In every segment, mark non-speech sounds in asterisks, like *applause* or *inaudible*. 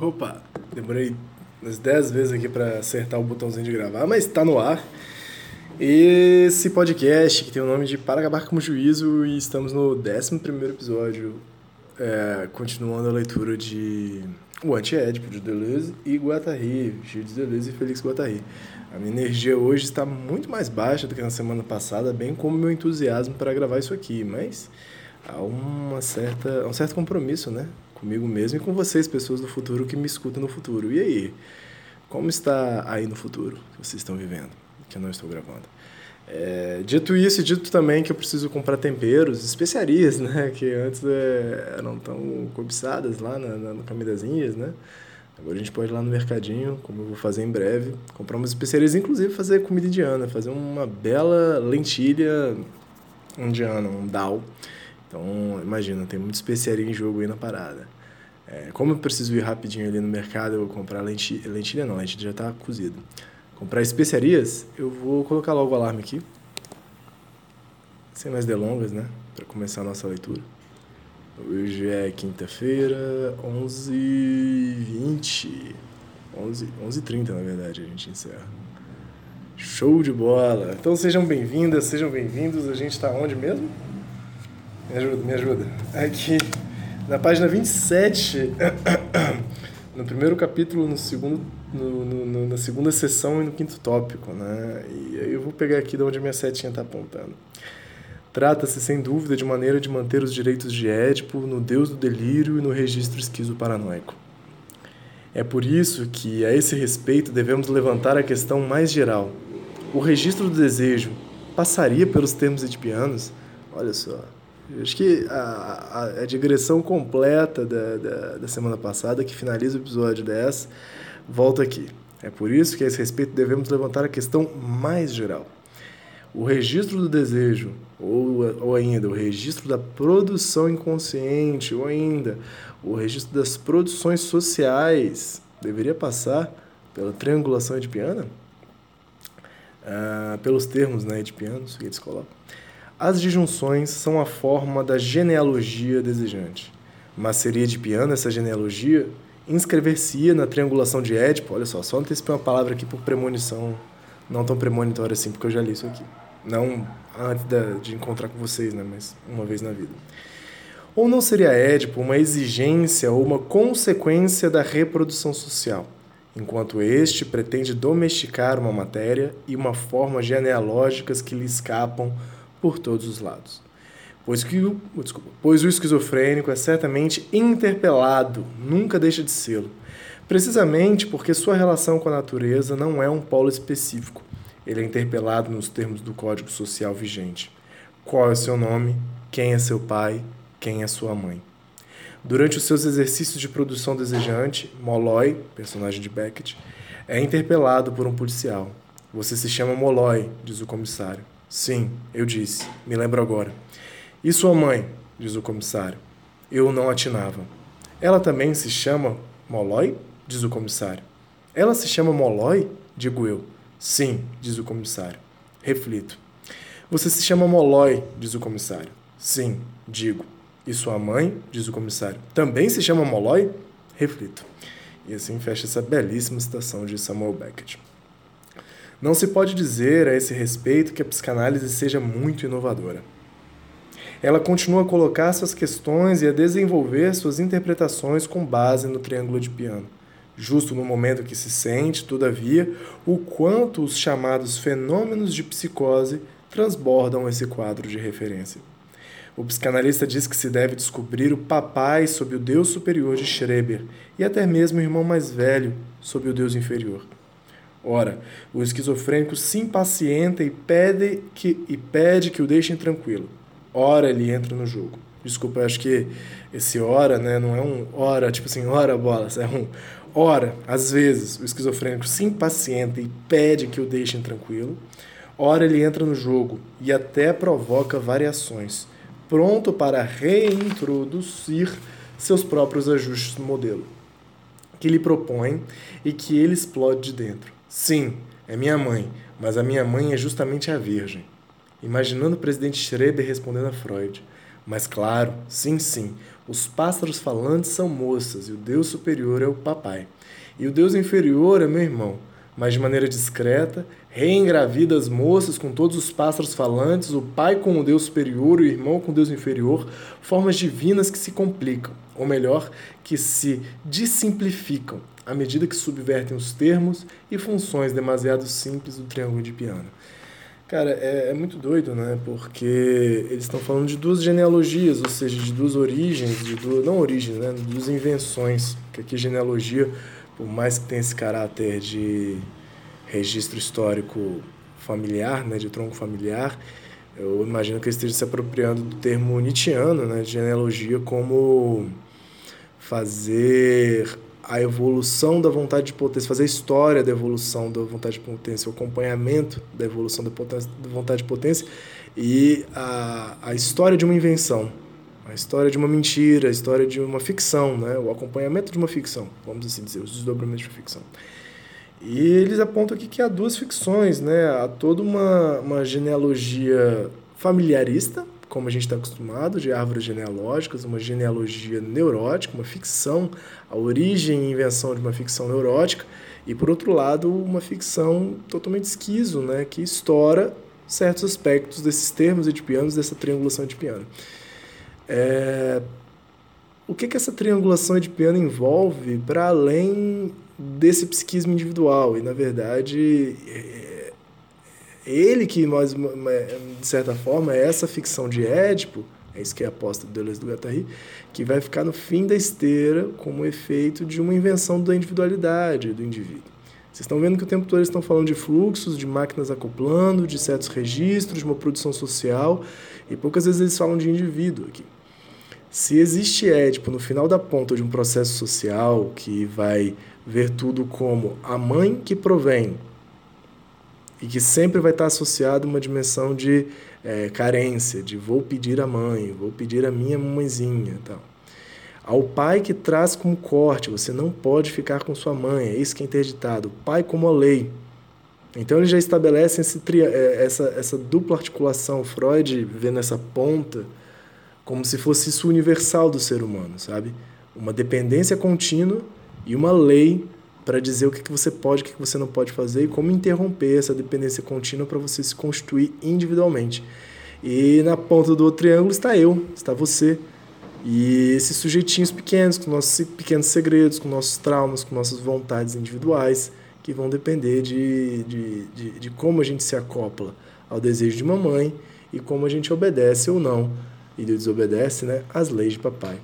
Opa, demorei umas 10 vezes aqui para acertar o botãozinho de gravar, mas está no ar. Esse podcast que tem o nome de Para Acabar com o Juízo e estamos no 11 episódio, é, continuando a leitura de O Anti-Édipo de Deleuze e Guattari, Gilles Deleuze e Félix Guattari. A minha energia hoje está muito mais baixa do que na semana passada, bem como meu entusiasmo para gravar isso aqui, mas há uma certa, um certo compromisso, né? Comigo mesmo e com vocês, pessoas do futuro que me escutam no futuro. E aí? Como está aí no futuro que vocês estão vivendo? Que eu não estou gravando. É, dito isso, dito também que eu preciso comprar temperos, especiarias, *laughs* né? Que antes é, eram tão cobiçadas lá na, na, no Caminho das Índias, né? Agora a gente pode ir lá no mercadinho, como eu vou fazer em breve, comprar umas especiarias, inclusive fazer comida indiana, fazer uma bela lentilha indiana, um dal. Então, imagina, tem muita especiaria em jogo aí na parada. É, como eu preciso ir rapidinho ali no mercado, eu vou comprar lentilha, lentilha não, lentilha já está cozida. Comprar especiarias, eu vou colocar logo o alarme aqui. Sem mais delongas, né? Para começar a nossa leitura. Hoje é quinta-feira, 11h20. 11, 11h30, na verdade, a gente encerra. Show de bola! Então sejam bem-vindas, sejam bem-vindos. A gente está onde mesmo? Me ajuda, me ajuda. Aqui, na página 27, *coughs* no primeiro capítulo, no segundo, no, no, na segunda sessão e no quinto tópico, né? E aí eu vou pegar aqui de onde a minha setinha está apontando. Trata-se, sem dúvida, de maneira de manter os direitos de Édipo no deus do delírio e no registro esquizo-paranoico. É por isso que, a esse respeito, devemos levantar a questão mais geral. O registro do desejo passaria pelos termos edipianos? Olha só. Acho que a, a, a digressão completa da, da, da, semana passada, que finaliza o episódio 10, volta aqui. É por isso que, a esse respeito, devemos levantar a questão mais geral. O registro do desejo, ou, ou ainda o registro da produção inconsciente, ou ainda o registro das produções sociais, deveria passar pela triangulação edipiana? Ah, pelos termos né, edipianos que eles colocam. As disjunções são a forma da genealogia desejante. Mas seria edipiana essa genealogia? Inscrever-se-ia na triangulação de Édipo? Olha só, só antecipei uma palavra aqui por premonição, não tão premonitória assim, porque eu já li isso aqui. Não antes de encontrar com vocês, né, mas uma vez na vida. Ou não seria Édipo uma exigência ou uma consequência da reprodução social, enquanto este pretende domesticar uma matéria e uma forma genealógicas que lhe escapam por todos os lados? Pois, que, desculpa, pois o esquizofrênico é certamente interpelado, nunca deixa de sê-lo, precisamente porque sua relação com a natureza não é um polo específico, ele é interpelado nos termos do código social vigente. Qual é o seu nome? Quem é seu pai? Quem é sua mãe? Durante os seus exercícios de produção desejante, Molloy, personagem de Beckett, é interpelado por um policial. Você se chama Molloy, diz o comissário. Sim, eu disse, me lembro agora. E sua mãe? diz o comissário. Eu não atinava. Ela também se chama Molloy? diz o comissário. Ela se chama Molloy? digo eu. Sim, diz o comissário. Reflito. Você se chama Molói, diz o comissário. Sim, digo. E sua mãe, diz o comissário, também se chama Molói? Reflito. E assim fecha essa belíssima citação de Samuel Beckett. Não se pode dizer a esse respeito que a psicanálise seja muito inovadora. Ela continua a colocar suas questões e a desenvolver suas interpretações com base no triângulo de piano justo no momento que se sente, todavia, o quanto os chamados fenômenos de psicose transbordam esse quadro de referência. O psicanalista diz que se deve descobrir o papai sob o Deus superior de Schreber e até mesmo o irmão mais velho sob o Deus inferior. Ora, o esquizofrênico se impacienta e pede que, e pede que o deixem tranquilo. ora ele entra no jogo. Desculpa, acho que esse ora, né, não é um ora, tipo assim, ora bola, é um ora, às vezes o esquizofrênico se impacienta e pede que o deixem tranquilo. Ora ele entra no jogo e até provoca variações, pronto para reintroduzir seus próprios ajustes no modelo que lhe propõe e que ele explode de dentro. Sim, é minha mãe, mas a minha mãe é justamente a Virgem. Imaginando o presidente Schroeder respondendo a Freud. Mas claro, sim, sim, os pássaros falantes são moças e o Deus superior é o papai. E o Deus inferior é meu irmão, mas de maneira discreta, reengravida as moças com todos os pássaros falantes, o pai com o Deus superior e o irmão com o Deus inferior, formas divinas que se complicam, ou melhor, que se dissimplificam, à medida que subvertem os termos e funções demasiado simples do triângulo de piano. Cara, é, é muito doido, né? Porque eles estão falando de duas genealogias, ou seja, de duas origens, de duas, não origens, né? De duas invenções. Que aqui genealogia, por mais que tenha esse caráter de registro histórico familiar, né? De tronco familiar, eu imagino que eles estejam se apropriando do termo nietzscheano, né? De genealogia como fazer a evolução da vontade de potência, fazer a história da evolução da vontade de potência, o acompanhamento da evolução da, potência, da vontade de potência e a, a história de uma invenção, a história de uma mentira, a história de uma ficção, né? o acompanhamento de uma ficção, vamos assim dizer, os desdobramentos de ficção. E eles apontam aqui que há duas ficções, né? há toda uma, uma genealogia familiarista, como a gente está acostumado, de árvores genealógicas, uma genealogia neurótica, uma ficção, a origem e invenção de uma ficção neurótica, e por outro lado, uma ficção totalmente esquizo, né, que estoura certos aspectos desses termos edipianos, dessa triangulação edipiana. É... O que, que essa triangulação edipiana envolve para além desse psiquismo individual? E, na verdade, é ele que, mais, de certa forma, é essa ficção de Édipo, é isso que é a aposta do Deleuze do Guattari, que vai ficar no fim da esteira como efeito de uma invenção da individualidade do indivíduo. Vocês estão vendo que o tempo todo eles estão falando de fluxos, de máquinas acoplando, de certos registros, de uma produção social, e poucas vezes eles falam de indivíduo aqui. Se existe Édipo no final da ponta de um processo social que vai ver tudo como a mãe que provém e que sempre vai estar associado uma dimensão de é, carência, de vou pedir a mãe, vou pedir a minha mãezinha tal. Ao pai que traz como corte, você não pode ficar com sua mãe, é isso que é interditado. O pai como a lei. Então ele já estabelece esse, é, essa, essa dupla articulação, Freud vê nessa ponta como se fosse isso universal do ser humano, sabe? Uma dependência contínua e uma lei para dizer o que, que você pode, o que, que você não pode fazer e como interromper essa dependência contínua para você se constituir individualmente. E na ponta do triângulo está eu, está você. E esses sujeitinhos pequenos, com nossos pequenos segredos, com nossos traumas, com nossas vontades individuais, que vão depender de, de, de, de como a gente se acopla ao desejo de mamãe e como a gente obedece ou não, e desobedece né, às leis de papai.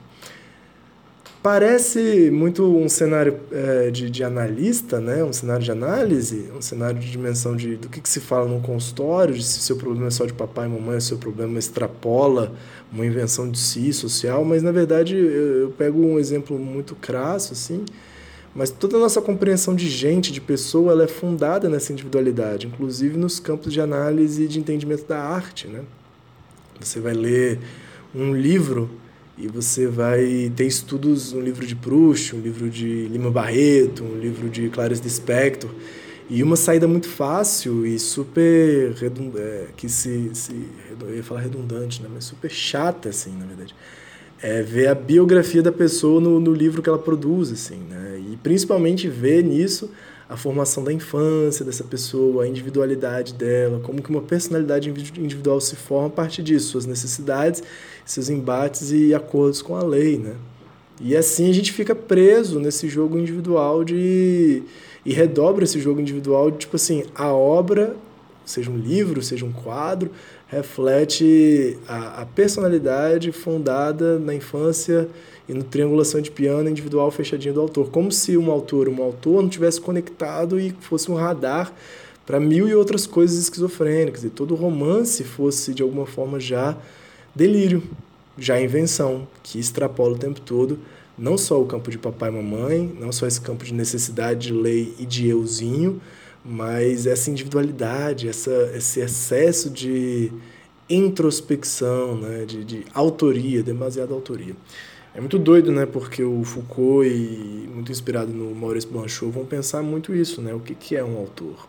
Parece muito um cenário é, de, de analista, né? um cenário de análise, um cenário de dimensão de, do que, que se fala num consultório, de se seu problema é só de papai e mamãe, se seu problema extrapola uma invenção de si, social, mas na verdade eu, eu pego um exemplo muito crasso, assim, mas toda a nossa compreensão de gente, de pessoa, ela é fundada nessa individualidade, inclusive nos campos de análise e de entendimento da arte. Né? Você vai ler um livro e você vai ter estudos, um livro de Proust, um livro de Lima Barreto, um livro de Clarice Lispector, e uma saída muito fácil e super redundante, é, que se, se eu ia falar redundante, né, mas super chata assim, na verdade. É ver a biografia da pessoa no, no livro que ela produz, assim, né? E principalmente ver nisso a formação da infância dessa pessoa, a individualidade dela, como que uma personalidade individual se forma a partir disso, suas necessidades, seus embates e acordos com a lei, né? E assim a gente fica preso nesse jogo individual de e redobra esse jogo individual de tipo assim, a obra, seja um livro, seja um quadro, reflete a, a personalidade fundada na infância e no triangulação de piano individual fechadinha do autor, como se um autor, um autor não tivesse conectado e fosse um radar para mil e outras coisas esquizofrênicas, e todo romance fosse de alguma forma já delírio, já invenção, que extrapola o tempo todo não só o campo de papai e mamãe, não só esse campo de necessidade de lei e de euzinho, mas essa individualidade, essa, esse excesso de introspecção, né, de, de autoria, demasiada autoria. É muito doido, né? Porque o Foucault e muito inspirado no Maurice Blanchot vão pensar muito isso, né? O que, que é um autor?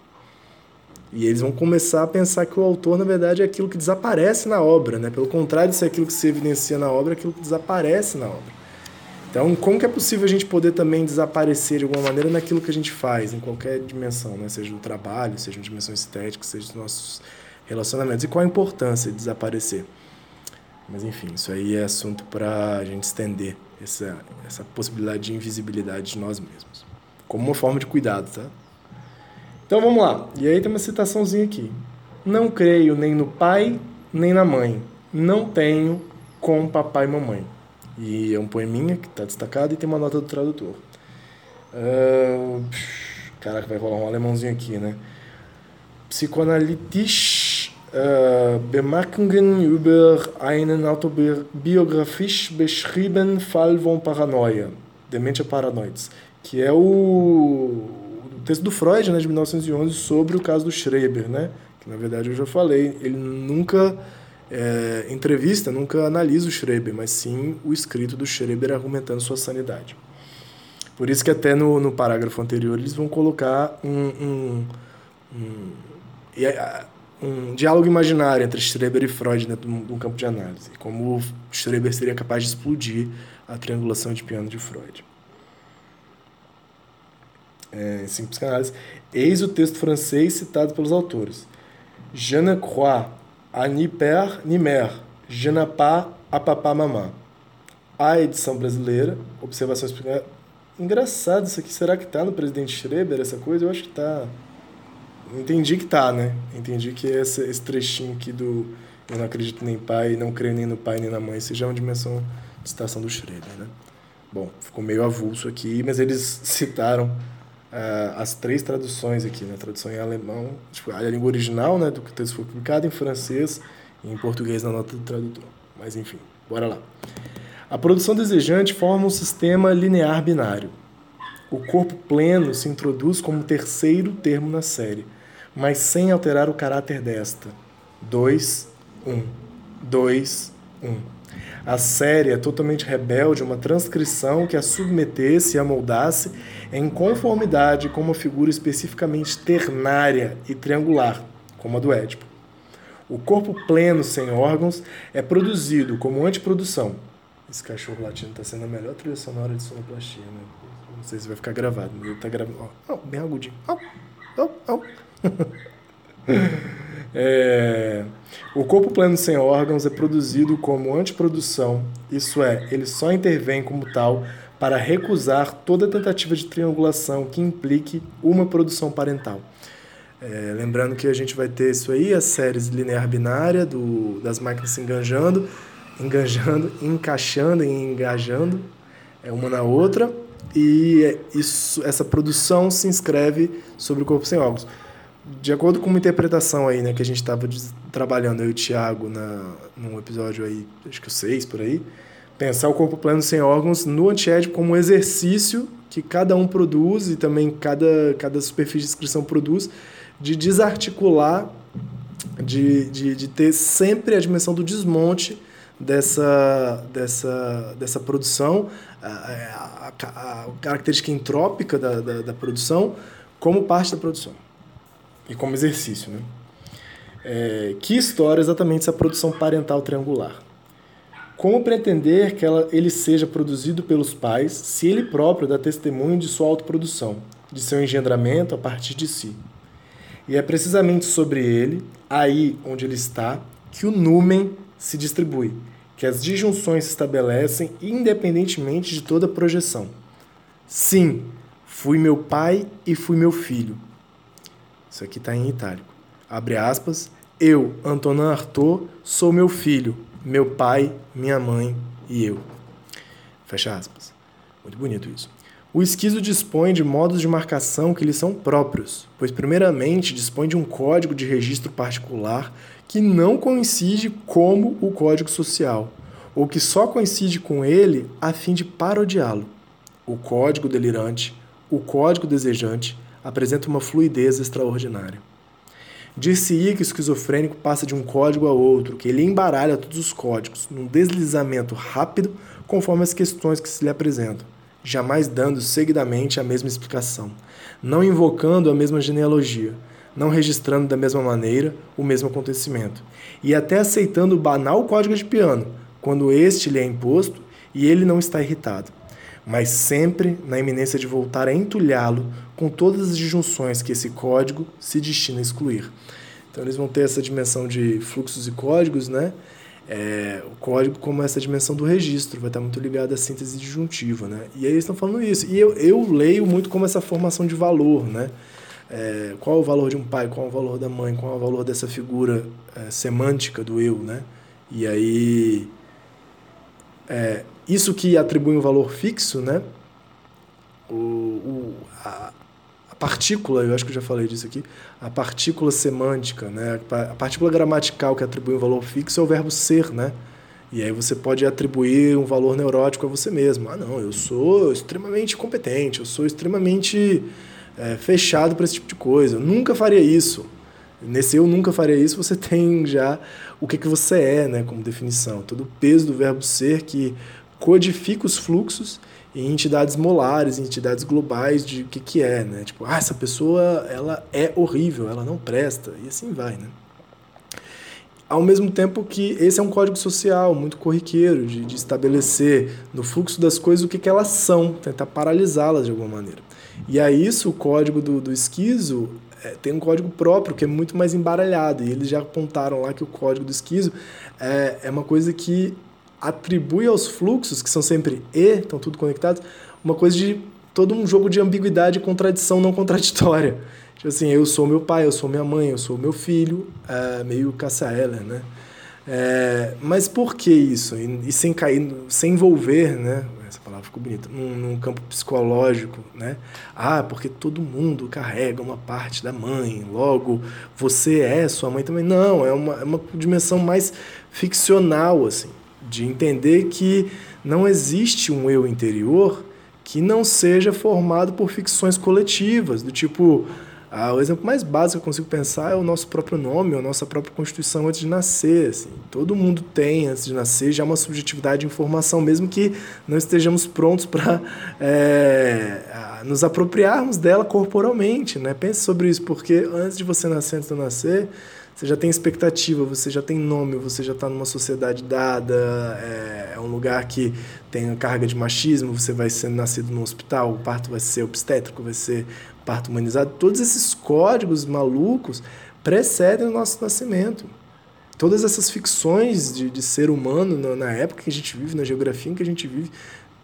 E eles vão começar a pensar que o autor, na verdade, é aquilo que desaparece na obra, né? Pelo contrário de ser aquilo que se evidencia na obra, é aquilo que desaparece na obra. Então, como que é possível a gente poder também desaparecer de alguma maneira naquilo que a gente faz, em qualquer dimensão, né? Seja no trabalho, seja na dimensão estética, seja nos nossos relacionamentos. E qual a importância de desaparecer? Mas enfim, isso aí é assunto para a gente estender essa, essa possibilidade de invisibilidade de nós mesmos. Como uma forma de cuidado, tá? Então vamos lá. E aí tem uma citaçãozinha aqui. Não creio nem no pai, nem na mãe. Não tenho com papai e mamãe. E é um poeminha que está destacado e tem uma nota do tradutor. Uh, caraca, vai rolar um alemãozinho aqui, né? Psicoanalitisch äh, Bemerkungen über einen autobiografisch beschriebenen Fall von Paranoia, Dementia Paranoides, que é o, o texto do Freud, né, de 1911, sobre o caso do Schreber, né? Que na verdade eu já falei, ele nunca é, entrevista, nunca analisa o Schreber, mas sim o escrito do Schreber argumentando sua sanidade. Por isso que até no, no parágrafo anterior eles vão colocar um, um, um um diálogo imaginário entre Schreber e Freud dentro de um campo de análise. Como Schreber seria capaz de explodir a triangulação de piano de Freud. É, simples psicanálise. Eis o texto francês citado pelos autores. Je ne à ni père ni à papa mamã. A edição brasileira, observações Engraçado isso aqui. Será que está no presidente Schreber essa coisa? Eu acho que está. Entendi que tá, né? Entendi que esse, esse trechinho aqui do Eu não acredito nem pai, não creio nem no pai nem na mãe, seja uma dimensão de citação do Schroeder, né? Bom, ficou meio avulso aqui, mas eles citaram uh, as três traduções aqui, né? A tradução em alemão, tipo, a língua original, né? Do que o texto foi publicado, em francês e em português na nota do tradutor. Mas enfim, bora lá. A produção desejante forma um sistema linear binário. O corpo pleno se introduz como terceiro termo na série, mas sem alterar o caráter desta. 2, 1. 2, 1. A série é totalmente rebelde, uma transcrição que a submetesse e a moldasse em conformidade com uma figura especificamente ternária e triangular, como a do Édipo. O corpo pleno, sem órgãos, é produzido como antiprodução. Esse cachorro latino está sendo a melhor trilha sonora de sonoplastia, né? Não sei se vai ficar gravado, mas ele está gravando. Oh, bem agudinho. *laughs* é, o corpo pleno sem órgãos é produzido como antiprodução, isso é, ele só intervém como tal para recusar toda tentativa de triangulação que implique uma produção parental. É, lembrando que a gente vai ter isso aí, as séries linear binária do, das máquinas se enganjando, enganjando, encaixando e engajando é uma na outra, e isso, essa produção se inscreve sobre o corpo sem órgãos de acordo com uma interpretação aí, né, que a gente estava trabalhando, eu e o Thiago, na, num episódio aí, acho que o 6 por aí, pensar o corpo pleno sem órgãos no antiético como um exercício que cada um produz e também cada, cada superfície de inscrição produz, de desarticular, de, de, de ter sempre a dimensão do desmonte dessa, dessa, dessa produção, a, a, a, a característica entrópica da, da, da produção, como parte da produção e como exercício. Né? É, que história exatamente essa produção parental triangular? Como pretender que ela, ele seja produzido pelos pais se ele próprio dá testemunho de sua autoprodução, de seu engendramento a partir de si? E é precisamente sobre ele, aí onde ele está, que o numen se distribui, que as disjunções se estabelecem independentemente de toda projeção. Sim, fui meu pai e fui meu filho. Isso aqui está em itálico. Abre aspas. Eu, Antonin Artaud, sou meu filho, meu pai, minha mãe e eu. Fecha aspas. Muito bonito isso. O esquizo dispõe de modos de marcação que lhe são próprios, pois, primeiramente, dispõe de um código de registro particular que não coincide como o código social, ou que só coincide com ele a fim de parodiá-lo. O código delirante, o código desejante, apresenta uma fluidez extraordinária. Dir-se-ia que o esquizofrênico passa de um código a outro, que ele embaralha todos os códigos, num deslizamento rápido conforme as questões que se lhe apresentam jamais dando seguidamente a mesma explicação, não invocando a mesma genealogia, não registrando da mesma maneira o mesmo acontecimento, e até aceitando o banal código de piano, quando este lhe é imposto e ele não está irritado, mas sempre na iminência de voltar a entulhá-lo com todas as disjunções que esse código se destina a excluir. Então eles vão ter essa dimensão de fluxos e códigos, né? É, o código como essa dimensão do registro, vai estar muito ligado à síntese disjuntiva, né? E aí eles estão falando isso. E eu, eu leio muito como essa formação de valor, né? É, qual é o valor de um pai, qual é o valor da mãe, qual é o valor dessa figura é, semântica do eu, né? E aí, é, isso que atribui um valor fixo, né? O, o, a, a partícula, eu acho que eu já falei disso aqui, a partícula semântica, né? A partícula gramatical que atribui um valor fixo é o verbo ser, né? E aí você pode atribuir um valor neurótico a você mesmo. Ah, não, eu sou extremamente competente, eu sou extremamente é, fechado para esse tipo de coisa. Eu nunca faria isso. Nesse eu nunca faria isso, você *laughs* tem já o que, que você é, né, como definição. Todo o peso do verbo ser que codifica os fluxos em entidades molares, em entidades globais de o que, que é, né? Tipo, ah, essa pessoa ela é horrível, ela não presta, e assim vai, né? Ao mesmo tempo que esse é um código social muito corriqueiro de, de estabelecer no fluxo das coisas o que, que elas são, tentar paralisá-las de alguma maneira. E a isso o código do, do esquizo é, tem um código próprio que é muito mais embaralhado, e eles já apontaram lá que o código do esquizo é, é uma coisa que atribui aos fluxos, que são sempre e, estão tudo conectados, uma coisa de todo um jogo de ambiguidade e contradição não contraditória. *laughs* Tipo assim, eu sou meu pai, eu sou minha mãe, eu sou meu filho, é, meio Eller, né? É, mas por que isso? E, e, sem cair, sem envolver, né? Essa palavra ficou bonita, num, num, campo psicológico, né? Ah, porque todo mundo carrega uma parte da mãe, logo você é sua mãe também. Não, é uma, é uma dimensão mais ficcional, assim de entender que não existe um eu interior que não seja formado por ficções coletivas, do tipo, ah, o exemplo mais básico que eu consigo pensar é o nosso próprio nome, a nossa própria constituição antes de nascer. Assim. Todo mundo tem, antes de nascer, já uma subjetividade de informação, mesmo que não estejamos prontos para é, nos apropriarmos dela corporalmente. Né? Pense sobre isso, porque antes de você nascer, antes de eu nascer, você já tem expectativa, você já tem nome, você já está numa sociedade dada, é, é, um lugar que tem carga de machismo, você vai ser nascido num hospital, o parto vai ser obstétrico, vai ser parto humanizado. Todos esses códigos malucos precedem o nosso nascimento. Todas essas ficções de, de ser humano na, na época que a gente vive, na geografia em que a gente vive,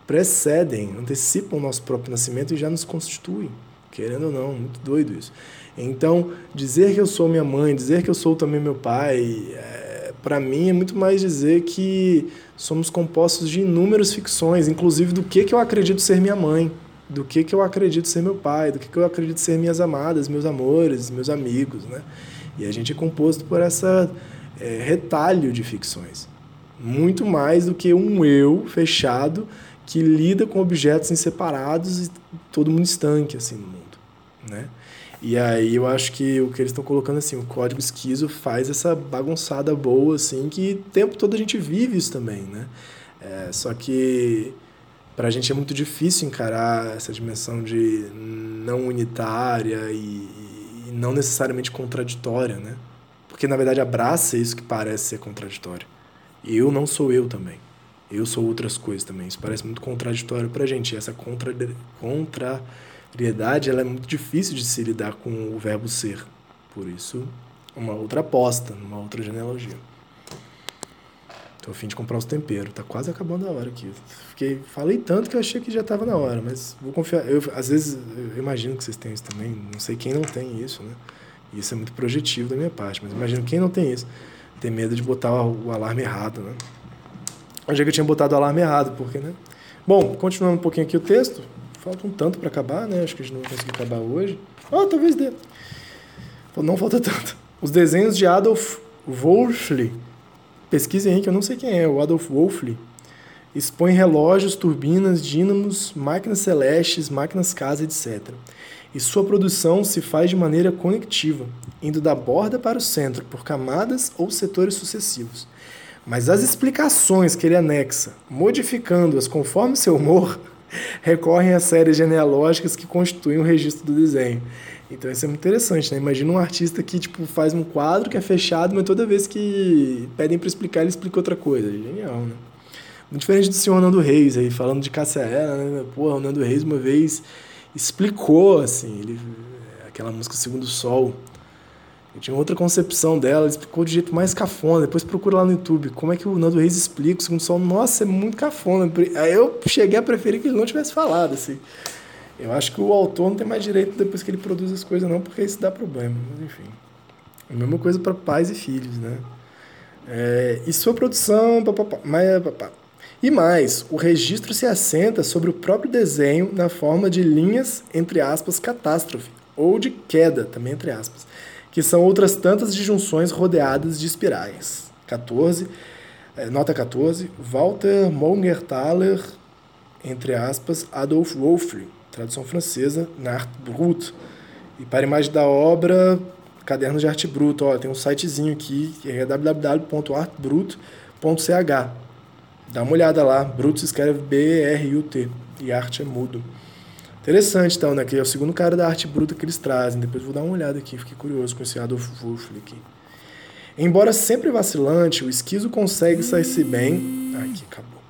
precedem, antecipam o nosso próprio nascimento e já nos constituem, querendo ou não, muito doido isso. Então, dizer que eu sou minha mãe, dizer que eu sou também meu pai, é, para mim é muito mais dizer que somos compostos de inúmeras ficções, inclusive do que, que eu acredito ser minha mãe, do que, que eu acredito ser meu pai, do que, que eu acredito ser minhas amadas, meus amores, meus amigos, né? E a gente é composto por essa é, retalho de ficções. Muito mais do que um eu fechado que lida com objetos inseparados e todo mundo estanque assim no mundo, né? E aí eu acho que o que eles estão colocando assim, o código esquizo faz essa bagunçada boa, assim, que o tempo todo a gente vive isso também, né? É, só que para a gente é muito difícil encarar essa dimensão de não unitária e, e não necessariamente contraditória, né? Porque na verdade abraça isso que parece ser contraditório. Eu não sou eu também. Eu sou outras coisas também. Isso parece muito contraditório para a gente. Essa contra, contra Piedade ela é muito difícil de se lidar com o verbo ser. Por isso, uma outra aposta, uma outra genealogia. Tô a fim de comprar os temperos. Tá quase acabando a hora aqui. Fiquei, falei tanto que eu achei que já estava na hora, mas vou confiar. Eu, às vezes, eu imagino que vocês têm isso também. Não sei quem não tem isso, né? Isso é muito projetivo da minha parte, mas imagino quem não tem isso. Tem medo de botar o, alarme errado, né? Onde que eu tinha botado o alarme errado, porque, né? Bom, continuando um pouquinho aqui o texto, falta um tanto para acabar, né? Acho que a gente não vai conseguir acabar hoje. Ah, talvez dê. Não falta *laughs* tanto. Os desenhos de Adolf Wolfli. Pesquisem aí que eu não sei quem é, o Adolf Wolfli. Expõe relógios, turbinas, dínamos, máquinas celestes, máquinas casa, etc. E sua produção se faz de maneira conectiva, indo da borda para o centro, por camadas ou setores sucessivos. Mas as explicações que ele anexa, modificando-as conforme seu humor, recorrem às séries genealógicas que constituem o registro do desenho. Então isso é muito interessante, né? Imagina um artista que tipo faz um quadro que é fechado, mas toda vez que pedem para explicar, ele explica outra coisa. Genial, né? Muito diferente do senhor Nando Reis aí, falando de Cássia né? Porra, o Nando Reis uma vez explicou, assim, ele, aquela música Segundo Sol, eu tinha outra concepção dela, ele explicou de jeito mais cafona. Depois procura lá no YouTube como é que o Nando Reis explica o segundo sol. Nossa, é muito cafona. Aí eu cheguei a preferir que ele não tivesse falado, assim. Eu acho que o autor não tem mais direito depois que ele produz as coisas, não, porque isso dá problema. Mas enfim. A mesma coisa para pais e filhos, né? É, e sua produção. Papapá, mas. E mais, o registro se assenta sobre o próprio desenho na forma de linhas, entre aspas, catástrofe, ou de queda, também entre aspas que são outras tantas disjunções rodeadas de espirais. 14, eh, nota 14, Walter Mongerthaler, entre aspas, Adolf Wolfli, tradução francesa, na Arte Brute. E para imagem da obra, Cadernos de Arte Bruta, ó, tem um sitezinho aqui, que é www.artbrut.ch. Dá uma olhada lá, Brut se escreve B-R-U-T, e arte é mudo. Interessante, então, né? Que é o segundo cara da arte bruta que eles trazem. Depois vou dar uma olhada aqui, fiquei curioso com esse Adolf aqui. Embora sempre vacilante, o esquizo consegue sair-se bem. Aqui, acabou.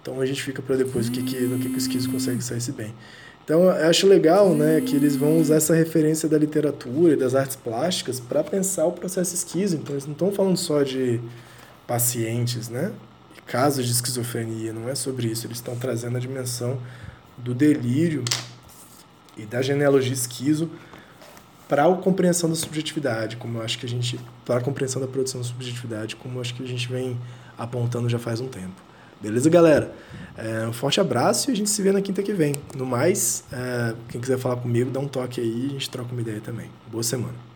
Então a gente fica para depois o que, que, no que, que o esquizo consegue sair-se bem. Então eu acho legal né, que eles vão usar essa referência da literatura e das artes plásticas para pensar o processo esquizo. Então eles não estão falando só de pacientes, né? casos de esquizofrenia, não é sobre isso. Eles estão trazendo a dimensão do delírio e da genealogia esquizo para a compreensão da subjetividade, como acho que a gente para a compreensão da produção da subjetividade, como acho que a gente vem apontando já faz um tempo. Beleza, galera? É, um forte abraço e a gente se vê na quinta que vem. No mais, é, quem quiser falar comigo, dá um toque aí e a gente troca uma ideia também. Boa semana.